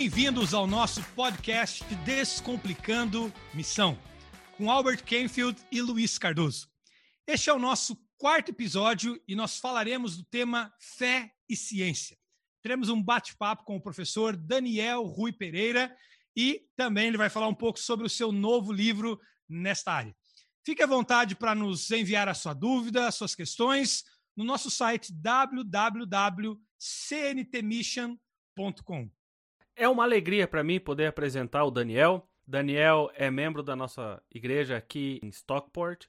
Bem-vindos ao nosso podcast Descomplicando Missão, com Albert Kenfield e Luiz Cardoso. Este é o nosso quarto episódio e nós falaremos do tema fé e ciência. Teremos um bate-papo com o professor Daniel Rui Pereira e também ele vai falar um pouco sobre o seu novo livro nesta área. Fique à vontade para nos enviar a sua dúvida, as suas questões no nosso site www.cntmission.com. É uma alegria para mim poder apresentar o Daniel. Daniel é membro da nossa igreja aqui em Stockport.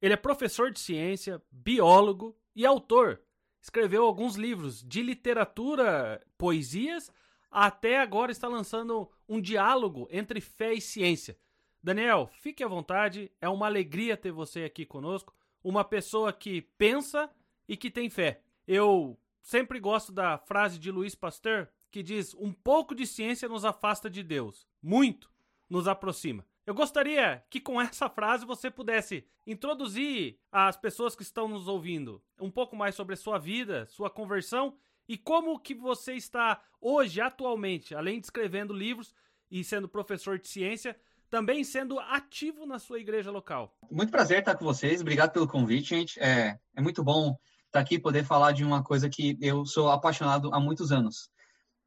Ele é professor de ciência, biólogo e autor. Escreveu alguns livros de literatura, poesias, até agora está lançando um diálogo entre fé e ciência. Daniel, fique à vontade, é uma alegria ter você aqui conosco, uma pessoa que pensa e que tem fé. Eu sempre gosto da frase de Luiz Pasteur que diz: "Um pouco de ciência nos afasta de Deus, muito nos aproxima". Eu gostaria que com essa frase você pudesse introduzir as pessoas que estão nos ouvindo um pouco mais sobre a sua vida, sua conversão e como que você está hoje, atualmente, além de escrevendo livros e sendo professor de ciência, também sendo ativo na sua igreja local. Muito prazer estar com vocês, obrigado pelo convite, gente. É, é muito bom estar aqui poder falar de uma coisa que eu sou apaixonado há muitos anos.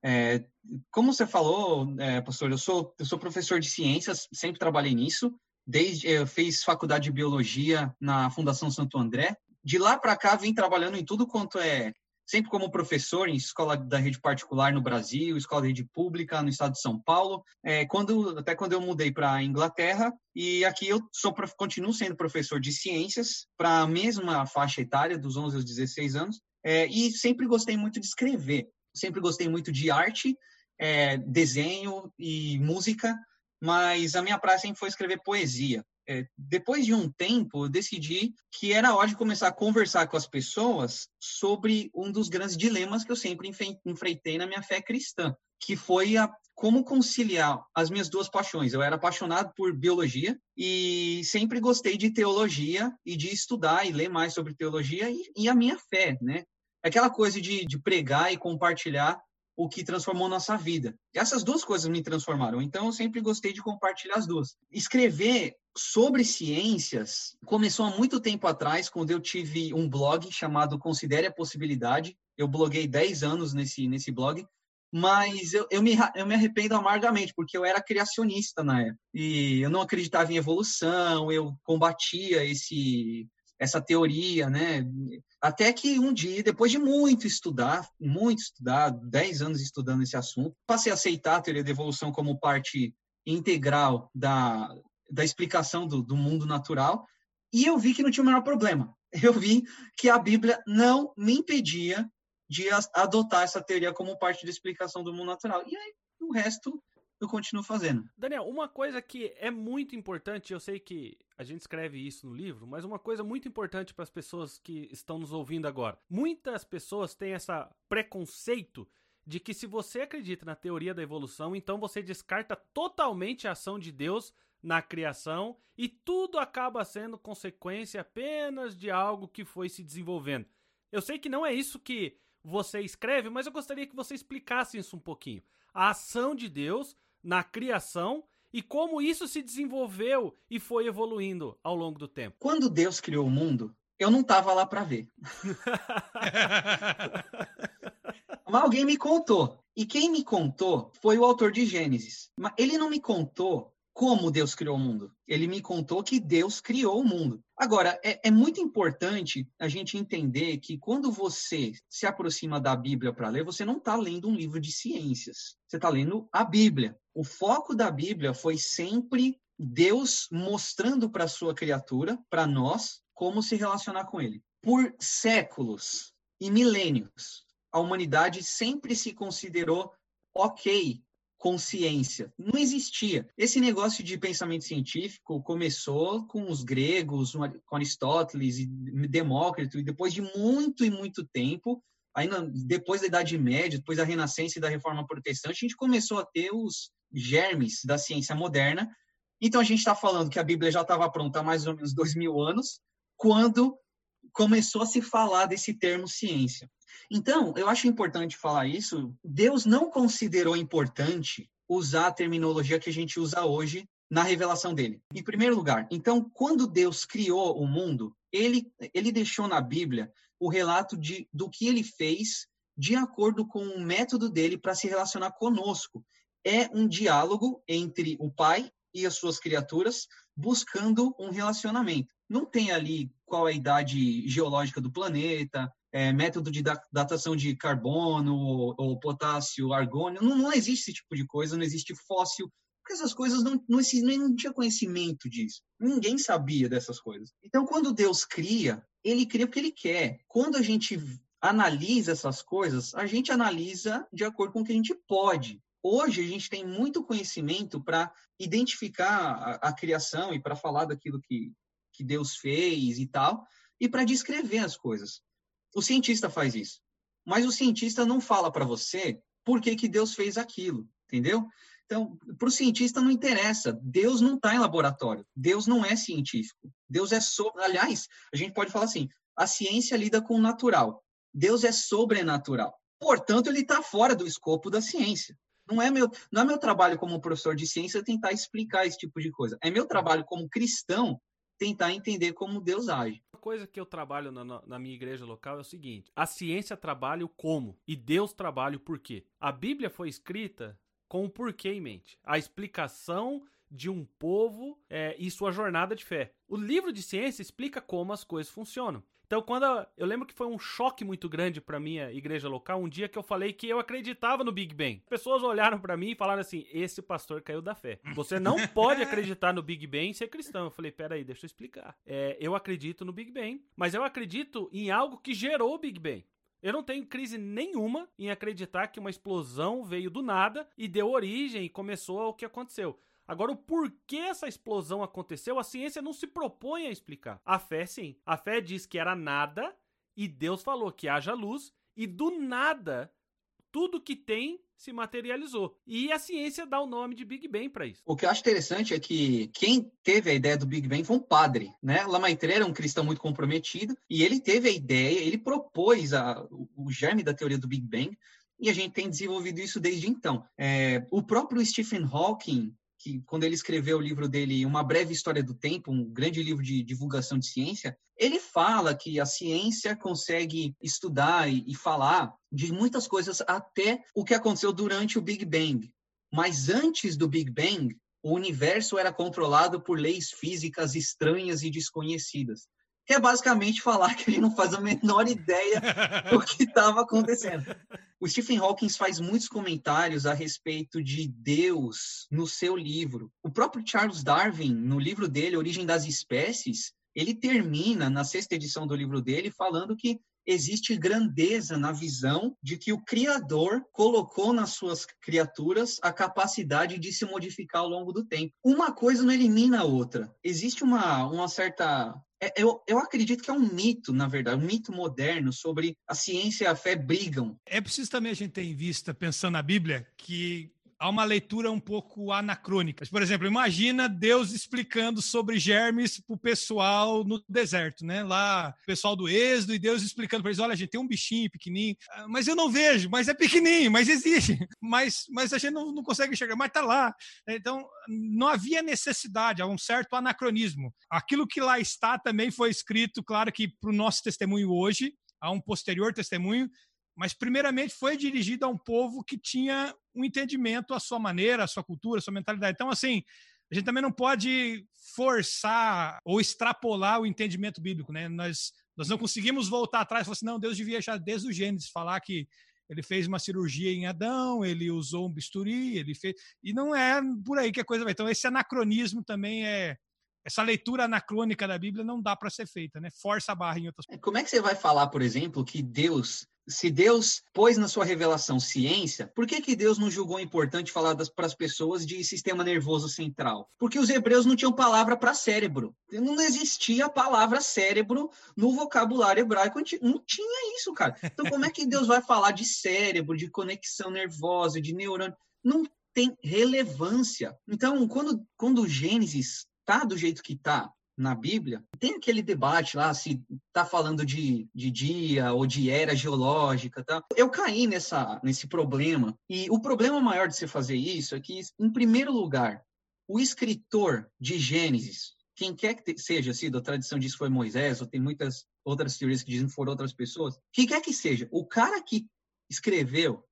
É, como você falou, é, pastor, eu sou, eu sou professor de ciências, sempre trabalhei nisso. Desde eu fiz faculdade de biologia na Fundação Santo André. De lá para cá, vim trabalhando em tudo quanto é sempre como professor em escola da rede particular no Brasil, escola da rede pública no estado de São Paulo, é, quando, até quando eu mudei para a Inglaterra, e aqui eu sou, continuo sendo professor de ciências para a mesma faixa etária, dos 11 aos 16 anos, é, e sempre gostei muito de escrever, sempre gostei muito de arte, é, desenho e música, mas a minha praia sempre foi escrever poesia é, depois de um tempo, eu decidi que era hora de começar a conversar com as pessoas sobre um dos grandes dilemas que eu sempre enfrentei na minha fé cristã, que foi a como conciliar as minhas duas paixões. Eu era apaixonado por biologia e sempre gostei de teologia e de estudar e ler mais sobre teologia e, e a minha fé, né? Aquela coisa de, de pregar e compartilhar o que transformou nossa vida. Essas duas coisas me transformaram, então eu sempre gostei de compartilhar as duas. Escrever sobre ciências começou há muito tempo atrás, quando eu tive um blog chamado Considere a Possibilidade. Eu bloguei 10 anos nesse, nesse blog, mas eu, eu, me, eu me arrependo amargamente, porque eu era criacionista na época. E eu não acreditava em evolução, eu combatia esse essa teoria, né? Até que um dia, depois de muito estudar, muito estudar, 10 anos estudando esse assunto, passei a aceitar a teoria da evolução como parte integral da, da explicação do, do mundo natural, e eu vi que não tinha o menor problema. Eu vi que a Bíblia não me impedia de adotar essa teoria como parte da explicação do mundo natural. E aí, o resto eu continuo fazendo. Daniel, uma coisa que é muito importante, eu sei que a gente escreve isso no livro, mas uma coisa muito importante para as pessoas que estão nos ouvindo agora. Muitas pessoas têm esse preconceito de que se você acredita na teoria da evolução, então você descarta totalmente a ação de Deus na criação e tudo acaba sendo consequência apenas de algo que foi se desenvolvendo. Eu sei que não é isso que você escreve, mas eu gostaria que você explicasse isso um pouquinho. A ação de Deus na criação e como isso se desenvolveu e foi evoluindo ao longo do tempo. Quando Deus criou o mundo, eu não estava lá para ver. Mas alguém me contou. E quem me contou foi o autor de Gênesis. Mas ele não me contou como Deus criou o mundo. Ele me contou que Deus criou o mundo. Agora, é, é muito importante a gente entender que quando você se aproxima da Bíblia para ler, você não está lendo um livro de ciências. Você está lendo a Bíblia. O foco da Bíblia foi sempre Deus mostrando para a sua criatura, para nós, como se relacionar com ele. Por séculos e milênios, a humanidade sempre se considerou ok consciência. Não existia. Esse negócio de pensamento científico começou com os gregos, com Aristóteles e Demócrito, e depois de muito e muito tempo, aí depois da Idade Média, depois da Renascença e da Reforma Protestante, a gente começou a ter os germes da ciência moderna. Então a gente está falando que a Bíblia já estava pronta há mais ou menos dois mil anos, quando começou a se falar desse termo ciência. Então, eu acho importante falar isso. Deus não considerou importante usar a terminologia que a gente usa hoje na revelação dele. Em primeiro lugar, então, quando Deus criou o mundo, ele, ele deixou na Bíblia o relato de, do que ele fez de acordo com o método dele para se relacionar conosco. É um diálogo entre o Pai e as suas criaturas, buscando um relacionamento. Não tem ali qual é a idade geológica do planeta, é, método de datação de carbono ou, ou potássio, argônio. Não, não, existe esse tipo de coisa, não existe fóssil, porque essas coisas não, não, não tinha conhecimento disso. Ninguém sabia dessas coisas. Então, quando Deus cria, ele cria porque ele quer. Quando a gente analisa essas coisas, a gente analisa de acordo com o que a gente pode. Hoje a gente tem muito conhecimento para identificar a, a, criação e para falar daquilo que, que Deus fez e tal, e para descrever as coisas. O cientista faz isso. Mas o cientista não fala para você por que, que Deus fez aquilo, entendeu? Então, para o cientista não interessa. Deus não está em laboratório. Deus não é científico. Deus é sobre. Aliás, a gente pode falar assim: a ciência lida com o natural. Deus é sobrenatural. Portanto, ele está fora do escopo da ciência. Não é, meu, não é meu trabalho como professor de ciência tentar explicar esse tipo de coisa. É meu trabalho como cristão tentar entender como Deus age. Uma coisa que eu trabalho na, na, minha igreja local é o seguinte: a ciência trabalha o como e Deus trabalha o porquê. A Bíblia foi escrita com o porquê em mente. A explicação de um povo é, e sua jornada de fé. O livro de ciência explica como as coisas funcionam. Então, quando eu, eu lembro que foi um choque muito grande para minha igreja local, um dia que eu falei que eu acreditava no Big Bang. Pessoas olharam para mim e falaram assim: "Esse pastor caiu da fé. Você não pode acreditar no Big Bang e ser cristão". Eu falei: "Peraí, deixa eu explicar. É, eu acredito no Big Bang, mas eu acredito em algo que gerou o Big Bang. Eu não tenho crise nenhuma em acreditar que uma explosão veio do nada e deu origem e começou ao que aconteceu. Agora, o porquê essa explosão aconteceu, a ciência não se propõe a explicar. A fé, sim. A fé diz que era nada e Deus falou que haja luz e do nada tudo que tem se materializou. E a ciência dá o nome de Big Bang para isso. O que eu acho interessante é que quem teve a ideia do Big Bang foi um padre, né? Lamaitre era um cristão muito comprometido e ele teve a ideia, ele propôs a, o germe da teoria do Big Bang e a gente tem desenvolvido isso desde então. É, o próprio Stephen Hawking que quando ele escreveu o livro dele, Uma Breve História do Tempo, um grande livro de divulgação de ciência, ele fala que a ciência consegue estudar e, e falar de muitas coisas até o que aconteceu durante o Big Bang. Mas antes do Big Bang, o universo era controlado por leis físicas estranhas e desconhecidas que é basicamente falar que gente não faz a menor ideia do que estava acontecendo. O Stephen Hawking faz muitos comentários a respeito de Deus no seu livro. O próprio Charles Darwin, no livro dele, Origem das Espécies, ele termina, na sexta edição do livro dele, falando que existe grandeza na visão de que o Criador colocou nas suas criaturas a capacidade de se modificar ao longo do tempo. Uma coisa não elimina a outra. Existe uma, uma certa eu, eu acredito que é um mito, na verdade, um mito moderno sobre a ciência e a fé brigam. É preciso também a gente ter em vista, pensando na Bíblia, que há uma leitura um pouco anacrônica. Por exemplo, imagina Deus explicando sobre germes para o pessoal no deserto, né? Lá, o pessoal do Êxodo e Deus explicando para eles: olha, gente tem um bichinho pequenininho, ah, mas eu não vejo, mas é pequenininho, mas existe, mas, mas a gente não, não consegue enxergar, mas está lá. Então, não havia necessidade, há um certo anacronismo. Aquilo que lá está também foi escrito, claro que para o nosso testemunho hoje, há um posterior testemunho, mas primeiramente foi dirigido a um povo que tinha um entendimento à sua maneira, à sua cultura, à sua mentalidade. Então, assim, a gente também não pode forçar ou extrapolar o entendimento bíblico, né? Nós, nós não conseguimos voltar atrás e falar assim, não, Deus devia já desde o Gênesis falar que ele fez uma cirurgia em Adão, ele usou um bisturi, ele fez. E não é por aí que a coisa vai. Então, esse anacronismo também é, essa leitura anacrônica da Bíblia não dá para ser feita, né? Força a barra em outras Como é que você vai falar, por exemplo, que Deus, se Deus pôs na sua revelação ciência, por que, que Deus não julgou importante falar para as pessoas de sistema nervoso central? Porque os hebreus não tinham palavra para cérebro. Não existia a palavra cérebro no vocabulário hebraico. Não tinha isso, cara. Então, como é que Deus vai falar de cérebro, de conexão nervosa, de neurônio? Não tem relevância. Então, quando, quando o Gênesis tá do jeito que tá, na Bíblia, tem aquele debate lá se tá falando de, de dia ou de era geológica, tá? Eu caí nessa, nesse problema, e o problema maior de se fazer isso é que, em primeiro lugar, o escritor de Gênesis, quem quer que seja, se da tradição diz que foi Moisés, ou tem muitas outras teorias que dizem que foram outras pessoas, quem quer que seja, o cara que escreveu,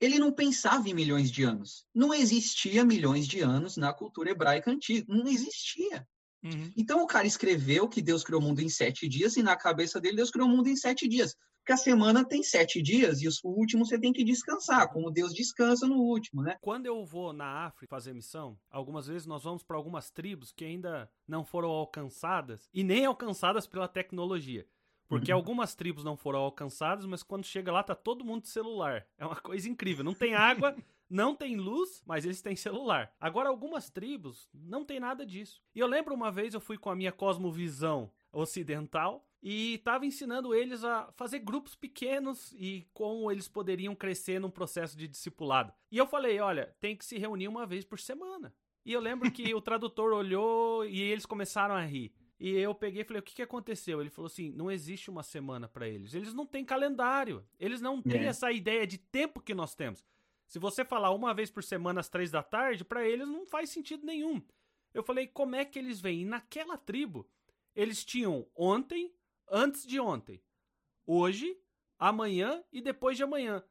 ele não pensava em milhões de anos. Não existia milhões de anos na cultura hebraica antiga. Não existia. Uhum. Então o cara escreveu que Deus criou o mundo em sete dias e na cabeça dele Deus criou o mundo em sete dias. Porque a semana tem sete dias e o último você tem que descansar, como Deus descansa no último, né? Quando eu vou na África fazer missão, algumas vezes nós vamos para algumas tribos que ainda não foram alcançadas e nem alcançadas pela tecnologia. Porque uhum. algumas tribos não foram alcançadas, mas quando chega lá tá todo mundo de celular. É uma coisa incrível. Não tem água, não tem luz, mas eles têm celular. Agora, algumas tribos não tem nada disso. E eu lembro uma vez eu fui com a minha cosmovisão ocidental e estava ensinando eles a fazer grupos pequenos e como eles poderiam crescer num processo de discipulado. E eu falei, olha, tem que se reunir uma vez por semana. E eu lembro que o tradutor olhou e eles começaram a rir. E eu peguei e falei: o que, que aconteceu? Ele falou assim: não existe uma semana para eles. Eles não têm calendário. Eles não têm é. essa ideia de tempo que nós temos. Se você falar uma vez por semana às três da tarde, para eles não faz sentido nenhum. Eu falei: como é que eles vêm? E naquela tribo, eles tinham ontem, antes de ontem, hoje, amanhã e depois de amanhã.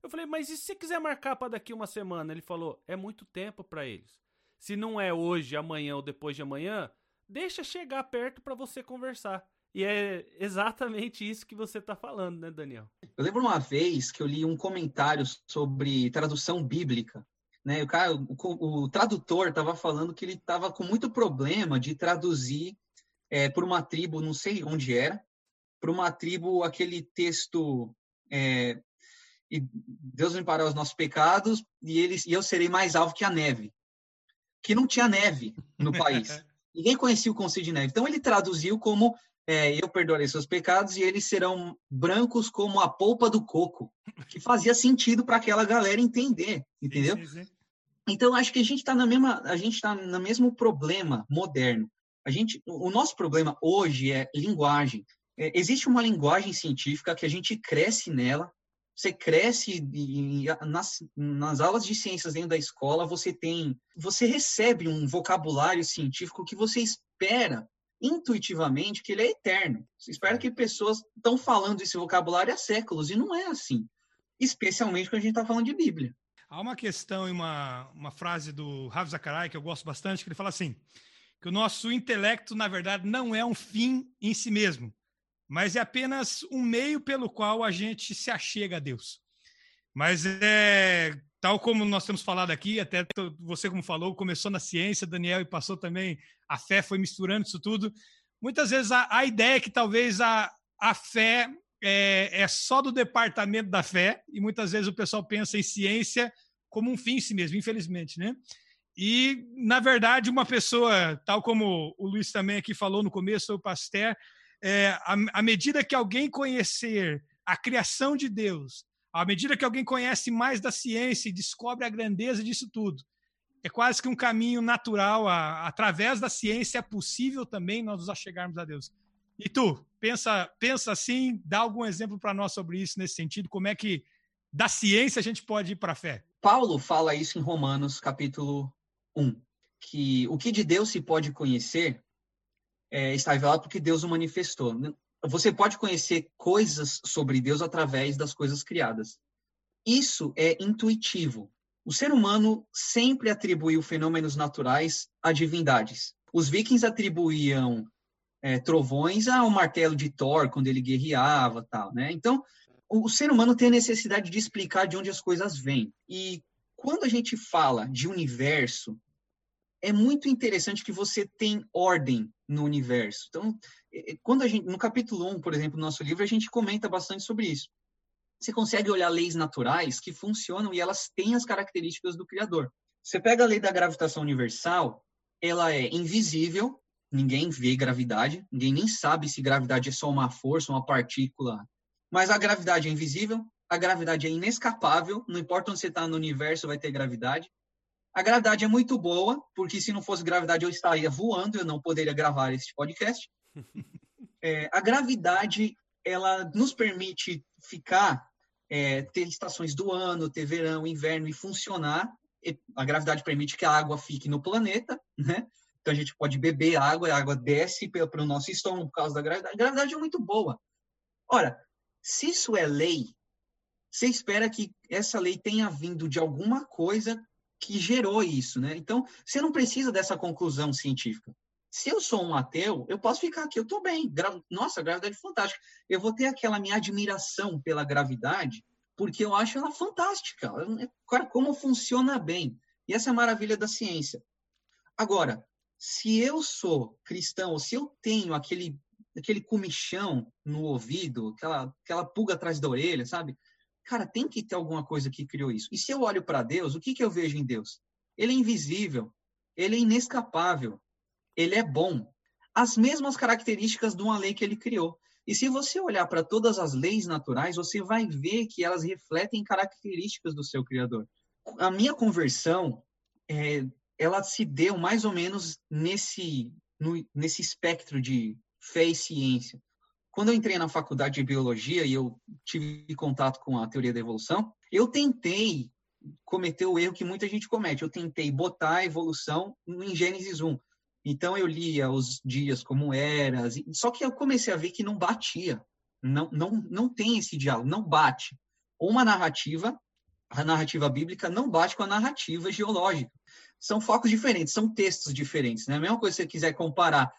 Eu falei: mas e se você quiser marcar para daqui uma semana? Ele falou: é muito tempo para eles. Se não é hoje, amanhã ou depois de amanhã, deixa chegar perto para você conversar. E é exatamente isso que você está falando, né, Daniel? Eu lembro uma vez que eu li um comentário sobre tradução bíblica. Né? O, cara, o, o tradutor estava falando que ele estava com muito problema de traduzir é, por uma tribo, não sei onde era, para uma tribo aquele texto é, e Deus limpará os nossos pecados e eles e eu serei mais alvo que a neve, que não tinha neve no país. Ninguém conhecia o conceito de neve. Então ele traduziu como é, eu perdoarei seus pecados e eles serão brancos como a polpa do coco, que fazia sentido para aquela galera entender, entendeu? Sim, sim. Então acho que a gente está na mesma, a gente está no mesmo problema moderno. A gente, o nosso problema hoje é linguagem. É, existe uma linguagem científica que a gente cresce nela, você cresce e, nas, nas aulas de ciências dentro da escola, você tem, você recebe um vocabulário científico que você espera intuitivamente que ele é eterno. Você espera que pessoas estão falando esse vocabulário há séculos e não é assim. Especialmente quando a gente está falando de Bíblia. Há uma questão e uma, uma frase do Rav Zakarai que eu gosto bastante, que ele fala assim, que o nosso intelecto, na verdade, não é um fim em si mesmo, mas é apenas um meio pelo qual a gente se achega a Deus. Mas é tal como nós temos falado aqui, até você como falou, começou na ciência, Daniel, e passou também a fé, foi misturando isso tudo. Muitas vezes a, a ideia é que talvez a, a fé é, é só do departamento da fé, e muitas vezes o pessoal pensa em ciência como um fim em si mesmo, infelizmente, né? E, na verdade, uma pessoa, tal como o Luiz também aqui falou no começo, o Pasteur, é, à, medida que alguém conhecer a criação de Deus, à medida que alguém conhece mais da ciência e descobre a grandeza disso tudo, é quase que um caminho natural. A, através da ciência é possível também nós nos achegarmos a Deus. E tu, pensa, pensa assim, dá algum exemplo para nós sobre isso nesse sentido? Como é que da ciência a gente pode ir para a fé? Paulo fala isso em Romanos, capítulo 1, que o que de Deus se pode conhecer é, está revelado porque Deus o manifestou. Você pode conhecer coisas sobre Deus através das coisas criadas. Isso é intuitivo. O ser humano sempre atribuiu fenômenos naturais a divindades. Os vikings atribuíam é, trovões ao martelo de Thor quando ele guerreava, tal, né? Então, o ser humano tem a necessidade de explicar de onde as coisas vêm. E quando a gente fala de universo, é muito interessante que você tem ordem no universo. Então, quando a gente, no capítulo 1, por exemplo, do nosso livro, a gente comenta bastante sobre isso. Você consegue olhar leis naturais que funcionam e elas têm as características do Criador. Você pega a lei da gravitação universal, ela é invisível, ninguém vê gravidade, ninguém nem sabe se gravidade é só uma força, uma partícula. Mas a gravidade é invisível, a gravidade é inescapável, não importa onde você está no universo, vai ter gravidade. A gravidade é muito boa, porque se não fosse gravidade eu estaria voando, eu não poderia gravar este podcast. É, a gravidade, ela nos permite ficar, é, ter estações do ano, ter verão, inverno e funcionar. E a gravidade permite que a água fique no planeta, né? Então a gente pode beber água, a água desce para o nosso estômago por causa da gravidade. A gravidade é muito boa. Ora, se isso é lei, você espera que essa lei tenha vindo de alguma coisa que gerou isso, né? Então, você não precisa dessa conclusão científica. Se eu sou um ateu, eu posso ficar aqui, eu estou bem. Gra... Nossa, gravidade é fantástica. Eu vou ter aquela minha admiração pela gravidade, porque eu acho ela fantástica. Cara, como funciona bem. E essa é a maravilha da ciência. Agora, se eu sou cristão, ou se eu tenho aquele, aquele comichão no ouvido, aquela, aquela pulga atrás da orelha, sabe? Cara, tem que ter alguma coisa que criou isso. E se eu olho para Deus, o que, que eu vejo em Deus? Ele é invisível, ele é inescapável, ele é bom. As mesmas características de uma lei que ele criou. E se você olhar para todas as leis naturais, você vai ver que elas refletem características do seu Criador. A minha conversão, é, ela se deu mais ou menos nesse, no, nesse espectro de fé e ciência. Quando eu entrei na faculdade de biologia e eu tive contato com a teoria da evolução, eu tentei cometer o erro que muita gente comete. Eu tentei botar a evolução em Gênesis 1. Então eu lia os dias como eras, só que eu comecei a ver que não batia. Não, não, não tem esse diálogo, não bate. Uma narrativa, a narrativa bíblica, não bate com a narrativa geológica. São focos diferentes, são textos diferentes. Né? A mesma coisa se você quiser comparar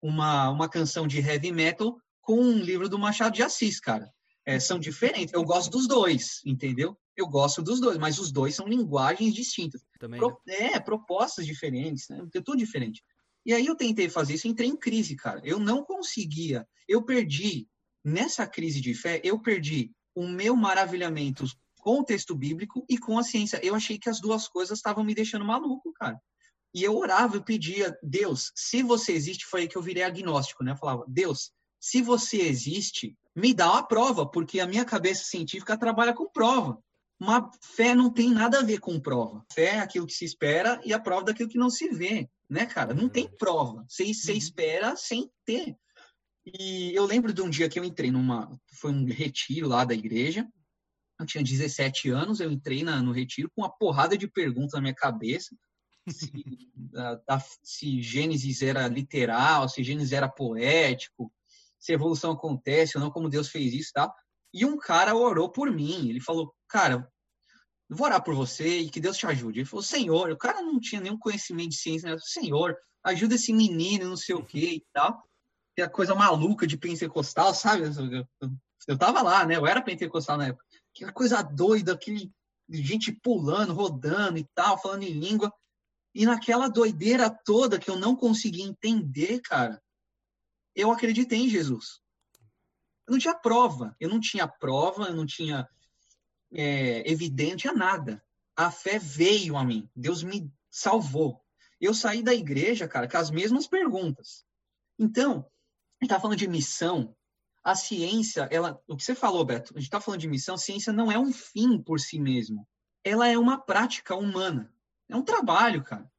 uma, uma canção de heavy metal com um livro do Machado de Assis, cara. É, são diferentes. Eu gosto dos dois, entendeu? Eu gosto dos dois, mas os dois são linguagens distintas. Também, né? É, propostas diferentes, né? É tudo diferente. E aí eu tentei fazer isso, entrei em crise, cara. Eu não conseguia. Eu perdi, nessa crise de fé, eu perdi o meu maravilhamento com o texto bíblico e com a ciência. Eu achei que as duas coisas estavam me deixando maluco, cara. E eu orava, eu pedia, Deus, se você existe, foi aí que eu virei agnóstico, né? Eu falava, Deus, se você existe, me dá uma prova, porque a minha cabeça científica trabalha com prova. Uma fé não tem nada a ver com prova. Fé é aquilo que se espera e a prova daquilo que não se vê, né, cara? Não tem prova. Você, você uhum. espera sem ter. E eu lembro de um dia que eu entrei numa. Foi um retiro lá da igreja. Eu tinha 17 anos, eu entrei na, no retiro com uma porrada de perguntas na minha cabeça. Se, a, a, se Gênesis era literal, se Gênesis era poético, se a evolução acontece ou não, como Deus fez isso, tá? E um cara orou por mim. Ele falou, cara, vou orar por você e que Deus te ajude. Ele falou, Senhor, o cara não tinha nenhum conhecimento de ciência, né? Senhor, ajuda esse menino, não sei o quê e tal. Que é a coisa maluca de pentecostal, sabe? Eu, tava lá, né? Eu era pentecostal na época. Que coisa doida, aquele gente pulando, rodando e tal, falando em língua. E naquela doideira toda que eu não conseguia entender, cara, eu acreditei em Jesus. Eu não tinha prova, eu não tinha prova, eu não tinha é, evidente, a nada. A fé veio a mim, Deus me salvou. Eu saí da igreja, cara, com as mesmas perguntas. Então, a gente está falando de missão. A ciência, ela, o que você falou, Beto, a gente está falando de missão. A ciência não é um fim por si mesmo. Ela é uma prática humana. É um trabalho, cara.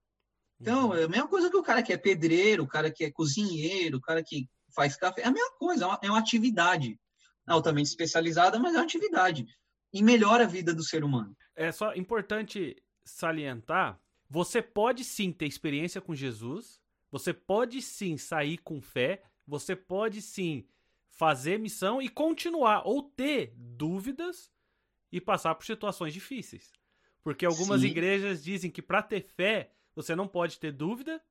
Então, uhum. é a mesma coisa que o cara que é pedreiro, o cara que é cozinheiro, o cara que faz café, é a mesma coisa, é uma, é uma atividade altamente especializada, mas é uma atividade. E melhora a vida do ser humano. É só importante salientar: você pode sim ter experiência com Jesus, você pode sim sair com fé, você pode sim fazer missão e continuar, ou ter dúvidas e passar por situações difíceis. Porque algumas sim. igrejas dizem que para ter fé você não pode ter dúvida,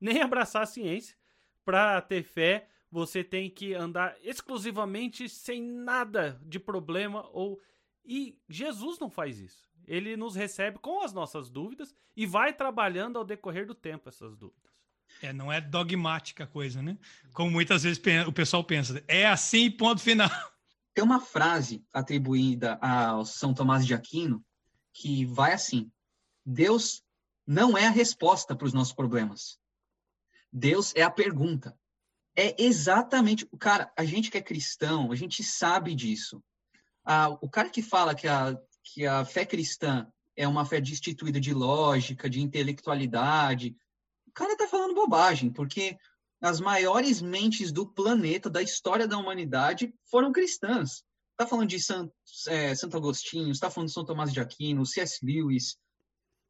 nem abraçar a ciência. Para ter fé, você tem que andar exclusivamente sem nada de problema ou e Jesus não faz isso. Ele nos recebe com as nossas dúvidas e vai trabalhando ao decorrer do tempo essas dúvidas. É, não é dogmática a coisa, né? Como muitas vezes o pessoal pensa. É assim, ponto final. Tem uma frase atribuída a São Tomás de Aquino que vai assim: Deus não é a resposta para os nossos problemas. Deus é a pergunta. É exatamente. Cara, a gente que é cristão, a gente sabe disso. Ah, o cara que fala que a, que a fé cristã é uma fé destituída de lógica, de intelectualidade. O cara está falando bobagem, porque as maiores mentes do planeta, da história da humanidade, foram cristãs. Está falando de é, Santo Agostinho, está falando de São Tomás de Aquino, C.S. Lewis,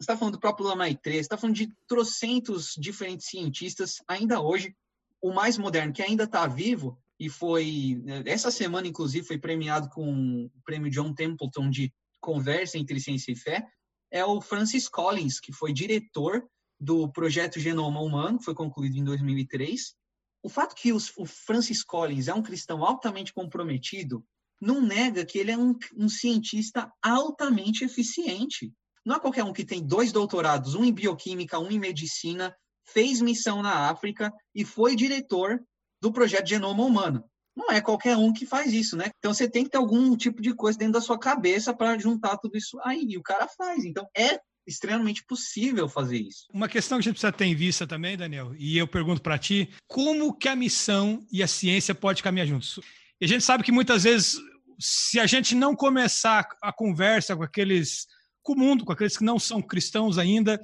está falando do próprio Lamaitre, está falando de trocentos diferentes cientistas, ainda hoje, o mais moderno, que ainda está vivo, e foi, essa semana, inclusive, foi premiado com o prêmio John Templeton de Conversa entre Ciência e Fé, é o Francis Collins, que foi diretor do projeto Genoma Humano, que foi concluído em 2003. O fato que os, o Francis Collins é um cristão altamente comprometido não nega que ele é um, um cientista altamente eficiente. Não é qualquer um que tem dois doutorados, um em bioquímica, um em medicina, fez missão na África e foi diretor do projeto Genoma Humano. Não é qualquer um que faz isso, né? Então você tem que ter algum tipo de coisa dentro da sua cabeça para juntar tudo isso aí. E o cara faz. Então é extremamente possível fazer isso. Uma questão que a gente precisa ter em vista também, Daniel, e eu pergunto para ti, como que a missão e a ciência pode caminhar juntos? E a gente sabe que muitas vezes, se a gente não começar a conversa com aqueles, com o mundo, com aqueles que não são cristãos ainda,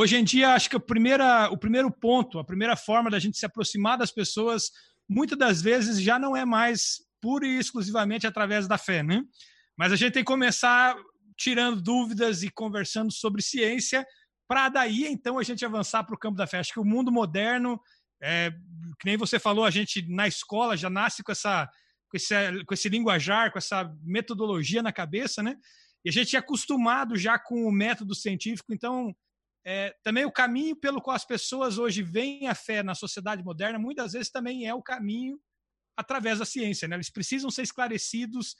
Hoje em dia, acho que primeira, o primeiro ponto, a primeira forma da gente se aproximar das pessoas, muitas das vezes já não é mais pura e exclusivamente através da fé, né? Mas a gente tem que começar tirando dúvidas e conversando sobre ciência, para daí então a gente avançar para o campo da fé. Acho que o mundo moderno, é, que nem você falou, a gente na escola já nasce com essa com esse, com esse linguajar, com essa metodologia na cabeça, né? E a gente é acostumado já com o método científico, então é, também o caminho pelo qual as pessoas hoje veem a fé na sociedade moderna, muitas vezes também é o caminho através da ciência. Né? Eles precisam ser esclarecidos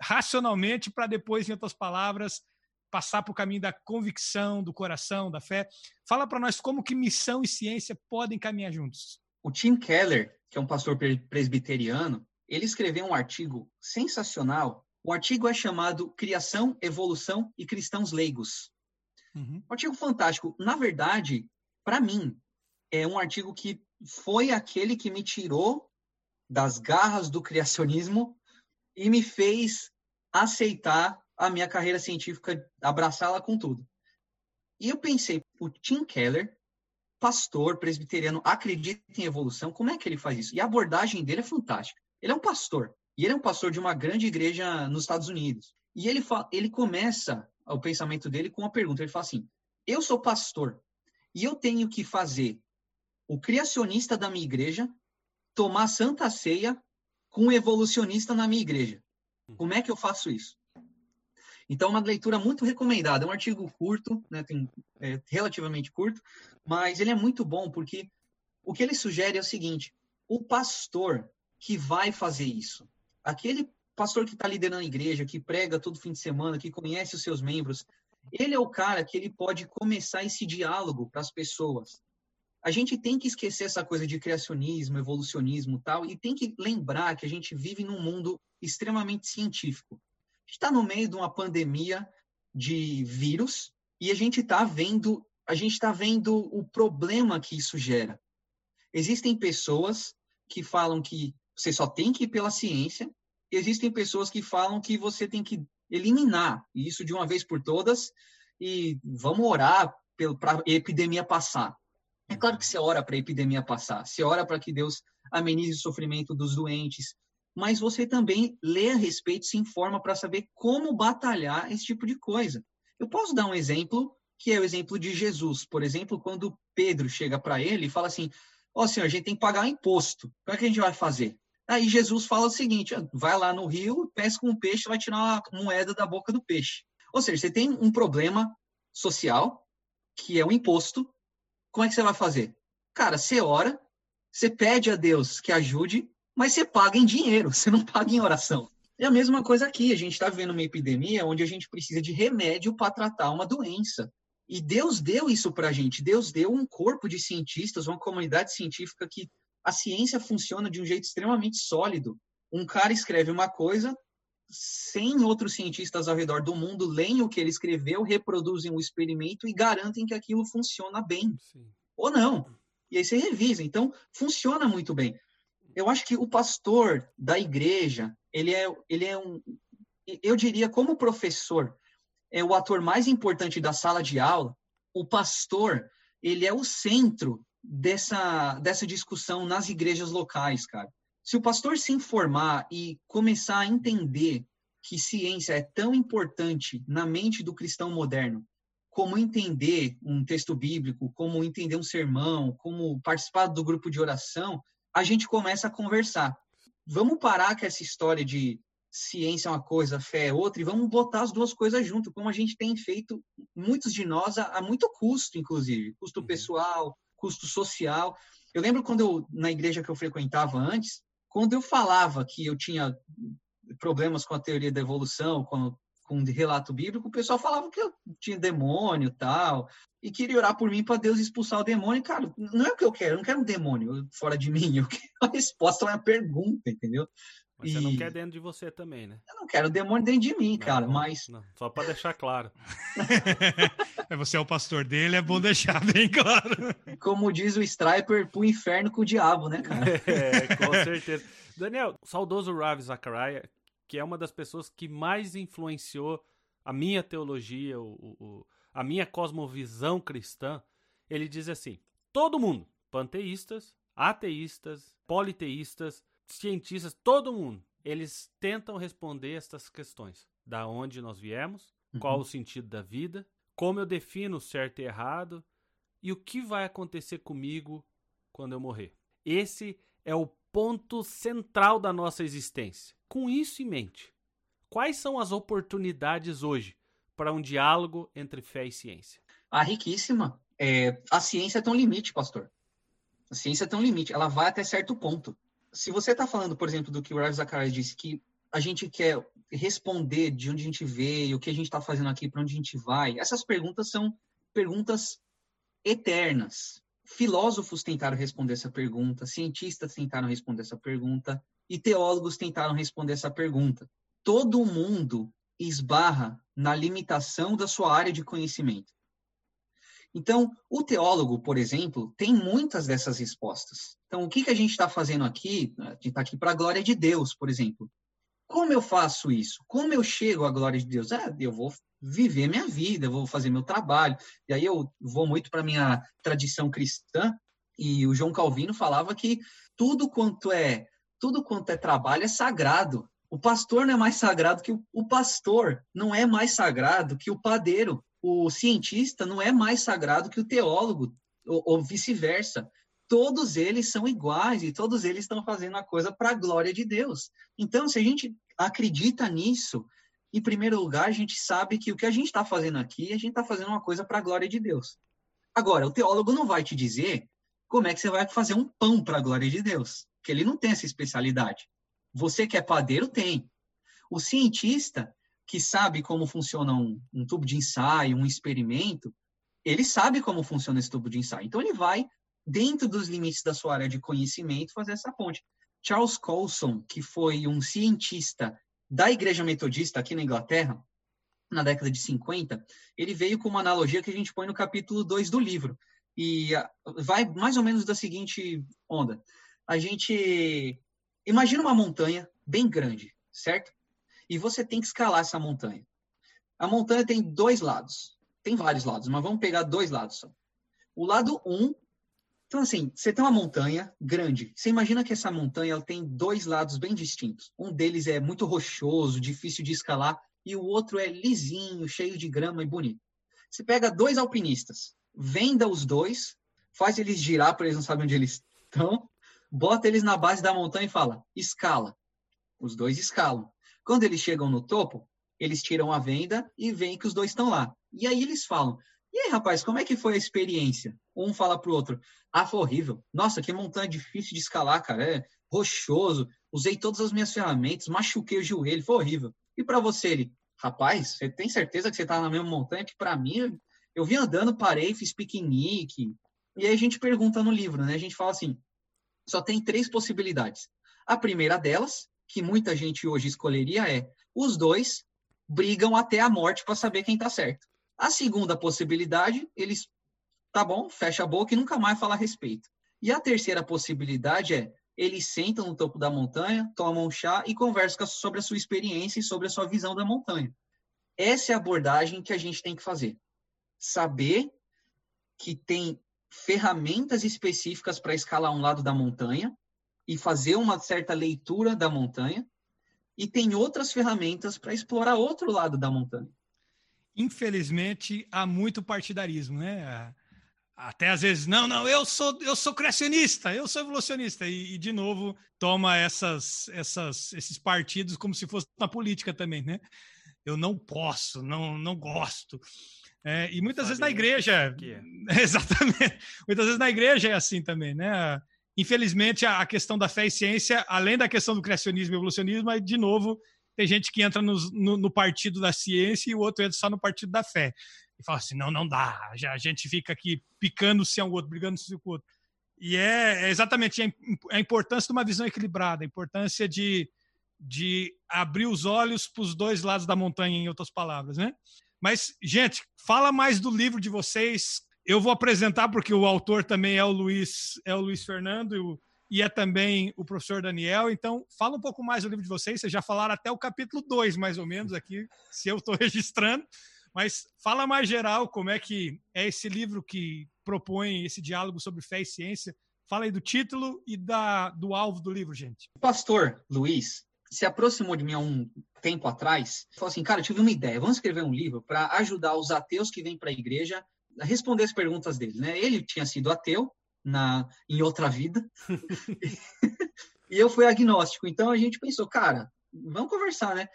racionalmente para depois, em outras palavras, passar para o caminho da convicção, do coração, da fé. Fala para nós como que missão e ciência podem caminhar juntos. O Tim Keller, que é um pastor presbiteriano, ele escreveu um artigo sensacional. O artigo é chamado Criação, Evolução e Cristãos Leigos. Uhum. Um artigo fantástico. Na verdade, para mim, é um artigo que foi aquele que me tirou das garras do criacionismo e me fez aceitar a minha carreira científica, abraçá-la com tudo. E eu pensei, o Tim Keller, pastor presbiteriano, acredita em evolução, como é que ele faz isso? E a abordagem dele é fantástica. Ele é um pastor, e ele é um pastor de uma grande igreja nos Estados Unidos. E ele, ele começa o pensamento dele com uma pergunta. Ele fala assim: Eu sou pastor e eu tenho que fazer o criacionista da minha igreja tomar santa ceia com o evolucionista na minha igreja. Como é que eu faço isso? Então, é uma leitura muito recomendada. É um artigo curto, né, tem, é, relativamente curto, mas ele é muito bom porque o que ele sugere é o seguinte: o pastor que vai fazer isso, aquele pastor que está liderando a igreja, que prega todo fim de semana, que conhece os seus membros, ele é o cara que ele pode começar esse diálogo para as pessoas. A gente tem que esquecer essa coisa de criacionismo, evolucionismo tal, e tem que lembrar que a gente vive num mundo extremamente científico. A gente está no meio de uma pandemia de vírus e a gente está vendo, a gente está vendo o problema que isso gera. Existem pessoas que falam que você só tem que ir pela ciência, existem pessoas que falam que você tem que eliminar isso de uma vez por todas e vamos orar para a epidemia passar. É claro que você ora para a epidemia passar, você ora para que Deus amenize o sofrimento dos doentes, mas você também lê a respeito, se informa para saber como batalhar esse tipo de coisa. Eu posso dar um exemplo, que é o exemplo de Jesus. Por exemplo, quando Pedro chega para ele e fala assim: Ó oh, senhor, a gente tem que pagar imposto. Como é que a gente vai fazer? Aí Jesus fala o seguinte: vai lá no rio, pesca um peixe, vai tirar uma moeda da boca do peixe. Ou seja, você tem um problema social, que é o imposto. Como é que você vai fazer? Cara, você ora, você pede a Deus que ajude, mas você paga em dinheiro, você não paga em oração. É a mesma coisa aqui. A gente está vivendo uma epidemia onde a gente precisa de remédio para tratar uma doença. E Deus deu isso para a gente. Deus deu um corpo de cientistas, uma comunidade científica que a ciência funciona de um jeito extremamente sólido. Um cara escreve uma coisa, 100 outros cientistas ao redor do mundo leem o que ele escreveu, reproduzem o experimento e garantem que aquilo funciona bem. Sim. Ou não. E aí você revisa. Então, funciona muito bem. Eu acho que o pastor da igreja, ele é, ele é um. Eu diria, como professor, é o ator mais importante da sala de aula, o pastor, ele é o centro dessa, dessa discussão nas igrejas locais, cara. Se o pastor se informar e começar a entender que ciência é tão importante na mente do cristão moderno, como entender um texto bíblico, como entender um sermão, como participar do grupo de oração, a gente começa a conversar. Vamos parar com essa história de ciência é uma coisa, fé é outra, e vamos botar as duas coisas junto, como a gente tem feito, muitos de nós, a, a muito custo, inclusive, custo uhum. pessoal, custo social. Eu lembro quando eu, na igreja que eu frequentava antes, quando eu falava que eu tinha problemas com a teoria da evolução, com, com relato bíblico, o pessoal falava que eu tinha demônio tal, e queria orar por mim para Deus expulsar o demônio. Cara, não é o que eu quero, eu não quero um demônio fora de mim, eu quero a resposta a uma pergunta, entendeu? Mas e... você não quer dentro de você também, né? Eu não quero o demônio dentro de mim, não, cara, não, mas. Não, só para deixar claro. é você é o pastor dele, é bom deixar bem claro. Como diz o Striper, pro inferno com o diabo, né, cara? É, com certeza. Daniel, saudoso Ravi Zachariah, que é uma das pessoas que mais influenciou a minha teologia, o, o, a minha cosmovisão cristã, ele diz assim: todo mundo, panteístas, ateístas, politeístas, cientistas, todo mundo, eles tentam responder estas questões. Da onde nós viemos, uhum. qual o sentido da vida, como eu defino certo e errado e o que vai acontecer comigo quando eu morrer. Esse é o ponto central da nossa existência. Com isso em mente, quais são as oportunidades hoje para um diálogo entre fé e ciência? Ah, riquíssima. É, a ciência tem um limite, pastor. A ciência tem um limite. Ela vai até certo ponto se você está falando, por exemplo, do que o Ravi Zacharias disse, que a gente quer responder de onde a gente veio, o que a gente está fazendo aqui, para onde a gente vai, essas perguntas são perguntas eternas. Filósofos tentaram responder essa pergunta, cientistas tentaram responder essa pergunta, e teólogos tentaram responder essa pergunta. Todo mundo esbarra na limitação da sua área de conhecimento. Então, o teólogo, por exemplo, tem muitas dessas respostas. Então, o que, que a gente está fazendo aqui? A gente está aqui para a glória de Deus, por exemplo. Como eu faço isso? Como eu chego à glória de Deus? Ah, eu vou viver minha vida, vou fazer meu trabalho. E aí eu vou muito para minha tradição cristã. E o João Calvino falava que tudo quanto é tudo quanto é trabalho é sagrado. O pastor não é mais sagrado que o, o pastor, não é mais sagrado que o padeiro o cientista não é mais sagrado que o teólogo, ou, ou vice-versa. Todos eles são iguais e todos eles estão fazendo a coisa para a glória de Deus. Então, se a gente acredita nisso, em primeiro lugar, a gente sabe que o que a gente está fazendo aqui, a gente está fazendo uma coisa para a glória de Deus. Agora, o teólogo não vai te dizer como é que você vai fazer um pão para a glória de Deus, porque ele não tem essa especialidade. Você que é padeiro tem. O cientista, que sabe como funciona um, um tubo de ensaio, um experimento, ele sabe como funciona esse tubo de ensaio. Então ele vai, dentro dos limites da sua área de conhecimento, fazer essa ponte. Charles Colson, que foi um cientista da Igreja Metodista aqui na Inglaterra, na década de 50, ele veio com uma analogia que a gente põe no capítulo 2 do livro. E ah, vai mais ou menos da seguinte onda. A gente imagina uma montanha bem grande, certo? E você tem que escalar essa montanha. A montanha tem dois lados. Tem vários lados, mas vamos pegar dois lados só. O lado um, então assim, você tem uma montanha grande. Você imagina que essa montanha ela tem dois lados bem distintos. Um deles é muito rochoso, difícil de escalar, e o outro é lisinho, cheio de grama e bonito. Você pega dois alpinistas, venda os dois, faz eles girar, porque eles não sabem onde eles estão, bota eles na base da montanha e fala: escala. Os dois escalam. Quando eles chegam no topo, eles tiram a venda e veem que os dois estão lá. E aí eles falam: E aí, rapaz, como é que foi a experiência? Um fala pro outro: Ah, foi horrível. Nossa, que montanha difícil de escalar, cara. É rochoso. Usei todas as minhas ferramentas, machuquei o joelho, foi horrível. E para você, ele: Rapaz, você tem certeza que você tá na mesma montanha que para mim? Eu vim andando, parei, fiz piquenique. E aí a gente pergunta no livro, né? A gente fala assim: só tem três possibilidades. A primeira delas que muita gente hoje escolheria é: os dois brigam até a morte para saber quem está certo. A segunda possibilidade, eles, tá bom, fecha a boca e nunca mais fala a respeito. E a terceira possibilidade é: eles sentam no topo da montanha, tomam um chá e conversam sobre a sua experiência e sobre a sua visão da montanha. essa é a abordagem que a gente tem que fazer. Saber que tem ferramentas específicas para escalar um lado da montanha e fazer uma certa leitura da montanha, e tem outras ferramentas para explorar outro lado da montanha. Infelizmente, há muito partidarismo, né? Até às vezes, não, não, eu sou eu sou criacionista, eu sou evolucionista e, e, de novo toma essas, essas esses partidos como se fosse na política também, né? Eu não posso, não não gosto. É, e muitas vezes na igreja, é. exatamente, muitas vezes na igreja é assim também, né? Infelizmente a, questão da fé e ciência, além da questão do criacionismo e evolucionismo, de novo tem gente que entra no, no, no partido da ciência e o outro entra só no partido da fé e fala assim: não, não dá. Já a gente fica aqui picando-se um outro, brigando-se com o outro. E é, é exatamente a, importância de uma visão equilibrada, a importância de, de abrir os olhos para os dois lados da montanha, em outras palavras, né? Mas, gente, fala mais do livro de vocês. Eu vou apresentar porque o autor também é o Luiz, é o Luiz Fernando e, o, e é também o professor Daniel. Então, fala um pouco mais do livro de vocês. Vocês já falaram até o capítulo 2, mais ou menos, aqui, se eu estou registrando. Mas fala mais geral como é que é esse livro que propõe esse diálogo sobre fé e ciência. Fala aí do título e da, do alvo do livro, gente. Pastor Luiz se aproximou de mim há um tempo atrás falou assim: Cara, eu tive uma ideia, vamos escrever um livro para ajudar os ateus que vêm para a igreja responder as perguntas deles. Né? Ele tinha sido ateu na, em outra vida e eu fui agnóstico. Então a gente pensou, cara, vamos conversar, né?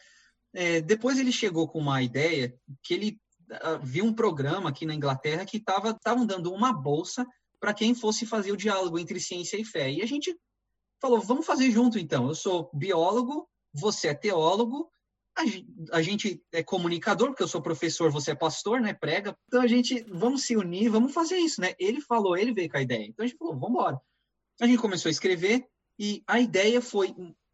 É, depois ele chegou com uma ideia que ele uh, viu um programa aqui na Inglaterra que estavam dando uma bolsa para quem fosse fazer o diálogo entre ciência e fé. E a gente falou, vamos fazer junto então. Eu sou biólogo, você é teólogo, a gente é comunicador, porque eu sou professor, você é pastor, né? Prega. Então a gente, vamos se unir, vamos fazer isso, né? Ele falou, ele veio com a ideia. Então a gente falou, vamos embora. A gente começou a escrever e a ideia foi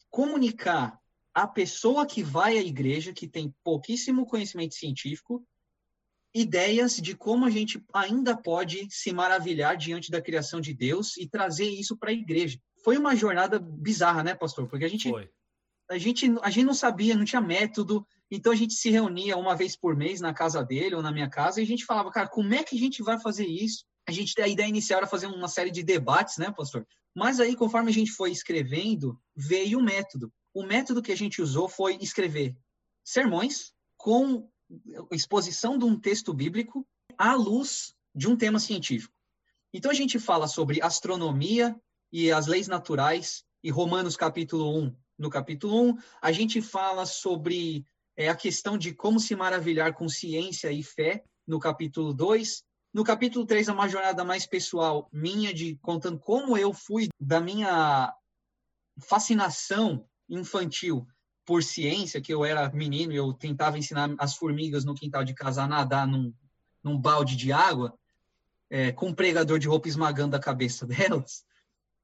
comunicar a pessoa que vai à igreja, que tem pouquíssimo conhecimento científico, ideias de como a gente ainda pode se maravilhar diante da criação de Deus e trazer isso para a igreja. Foi uma jornada bizarra, né, pastor? Porque a gente, Foi. A gente a gente não sabia, não tinha método, então a gente se reunia uma vez por mês na casa dele ou na minha casa e a gente falava, cara, como é que a gente vai fazer isso? A gente a ideia inicial era fazer uma série de debates, né, pastor? Mas aí, conforme a gente foi escrevendo, veio o método o método que a gente usou foi escrever sermões com exposição de um texto bíblico à luz de um tema científico. Então a gente fala sobre astronomia e as leis naturais, e Romanos capítulo 1. No capítulo 1, a gente fala sobre é, a questão de como se maravilhar com ciência e fé, no capítulo 2. No capítulo 3, é uma jornada mais pessoal minha, de contando como eu fui da minha fascinação infantil por ciência, que eu era menino e eu tentava ensinar as formigas no quintal de casa a nadar num, num balde de água, é, com um pregador de roupa esmagando a cabeça delas,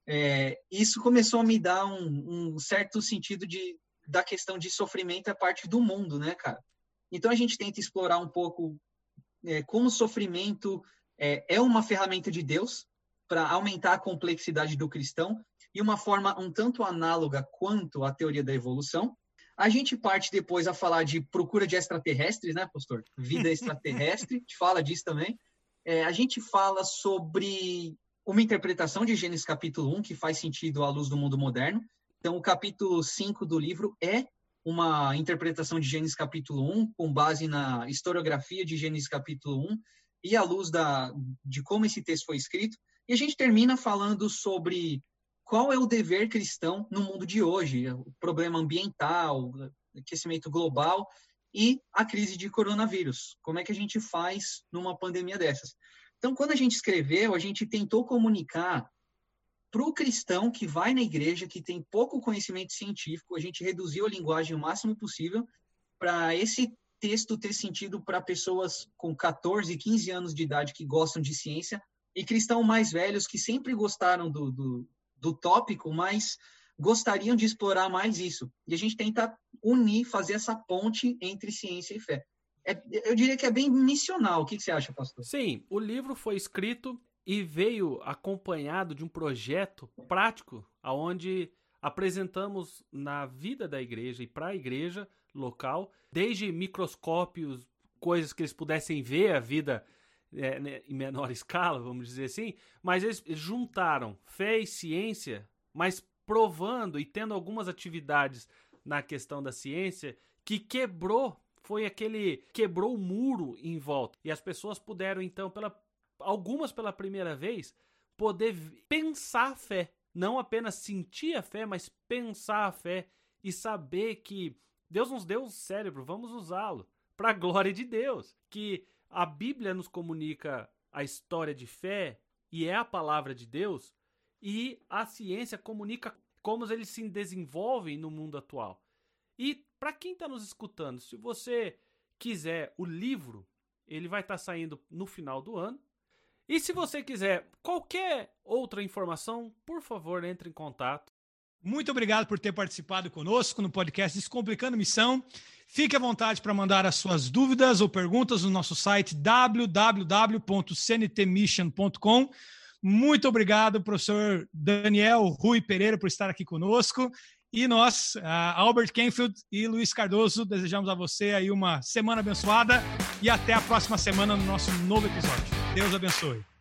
é, isso começou a me dar um, um, certo sentido de, da questão de sofrimento é parte do mundo, né, cara? Então a gente tenta explorar um pouco é, como o sofrimento é, é uma ferramenta de Deus para aumentar a complexidade do cristão, e uma forma um tanto análoga quanto à teoria da evolução. A gente parte depois a falar de procura de extraterrestres, né, pastor? Vida extraterrestre, a gente fala disso também. É, a gente fala sobre uma interpretação de Gênesis capítulo 1 que faz sentido à luz do mundo moderno. Então, o capítulo 5 do livro é uma interpretação de Gênesis capítulo 1 com base na historiografia de Gênesis capítulo 1 e à luz da, de como esse texto foi escrito. E a gente termina falando sobre qual é o dever cristão no mundo de hoje? O problema ambiental, aquecimento global e a crise de coronavírus. Como é que a gente faz numa pandemia dessas? Então, quando a gente escreveu, a gente tentou comunicar para o cristão que vai na igreja, que tem pouco conhecimento científico, a gente reduziu a linguagem o máximo possível para esse texto ter sentido para pessoas com 14, 15 anos de idade que gostam de ciência e cristãos mais velhos que sempre gostaram do, do, do tópico, mas gostariam de explorar mais isso. E a gente tenta unir, fazer essa ponte entre ciência e fé. É, eu diria que é bem missional. O que, que você acha, pastor? Sim, o livro foi escrito e veio acompanhado de um projeto prático, aonde apresentamos na vida da igreja e para a igreja local, desde microscópios, coisas que eles pudessem ver a vida é, né, em menor escala, vamos dizer assim, mas eles juntaram fé e ciência, mas provando e tendo algumas atividades na questão da ciência que quebrou, foi aquele quebrou o muro em volta. E as pessoas puderam então pela algumas pela primeira vez poder pensar a fé, não apenas sentir a fé, mas pensar a fé e saber que Deus nos deu o cérebro, vamos usá-lo para a glória de Deus, que a Bíblia nos comunica a história de fé e é a palavra de Deus, e a ciência comunica como eles se desenvolvem no mundo atual. E para quem está nos escutando, se você quiser o livro, ele vai estar tá saindo no final do ano. E se você quiser qualquer outra informação, por favor, entre em contato. Muito obrigado por ter participado conosco no podcast Descomplicando Missão. Fique à vontade para mandar as suas dúvidas ou perguntas no nosso site www.cntmission.com. Muito obrigado, professor Daniel Rui Pereira, por estar aqui conosco. E nós, Albert Kenfield e Luiz Cardoso, desejamos a você aí uma semana abençoada e até a próxima semana no nosso novo episódio. Deus abençoe.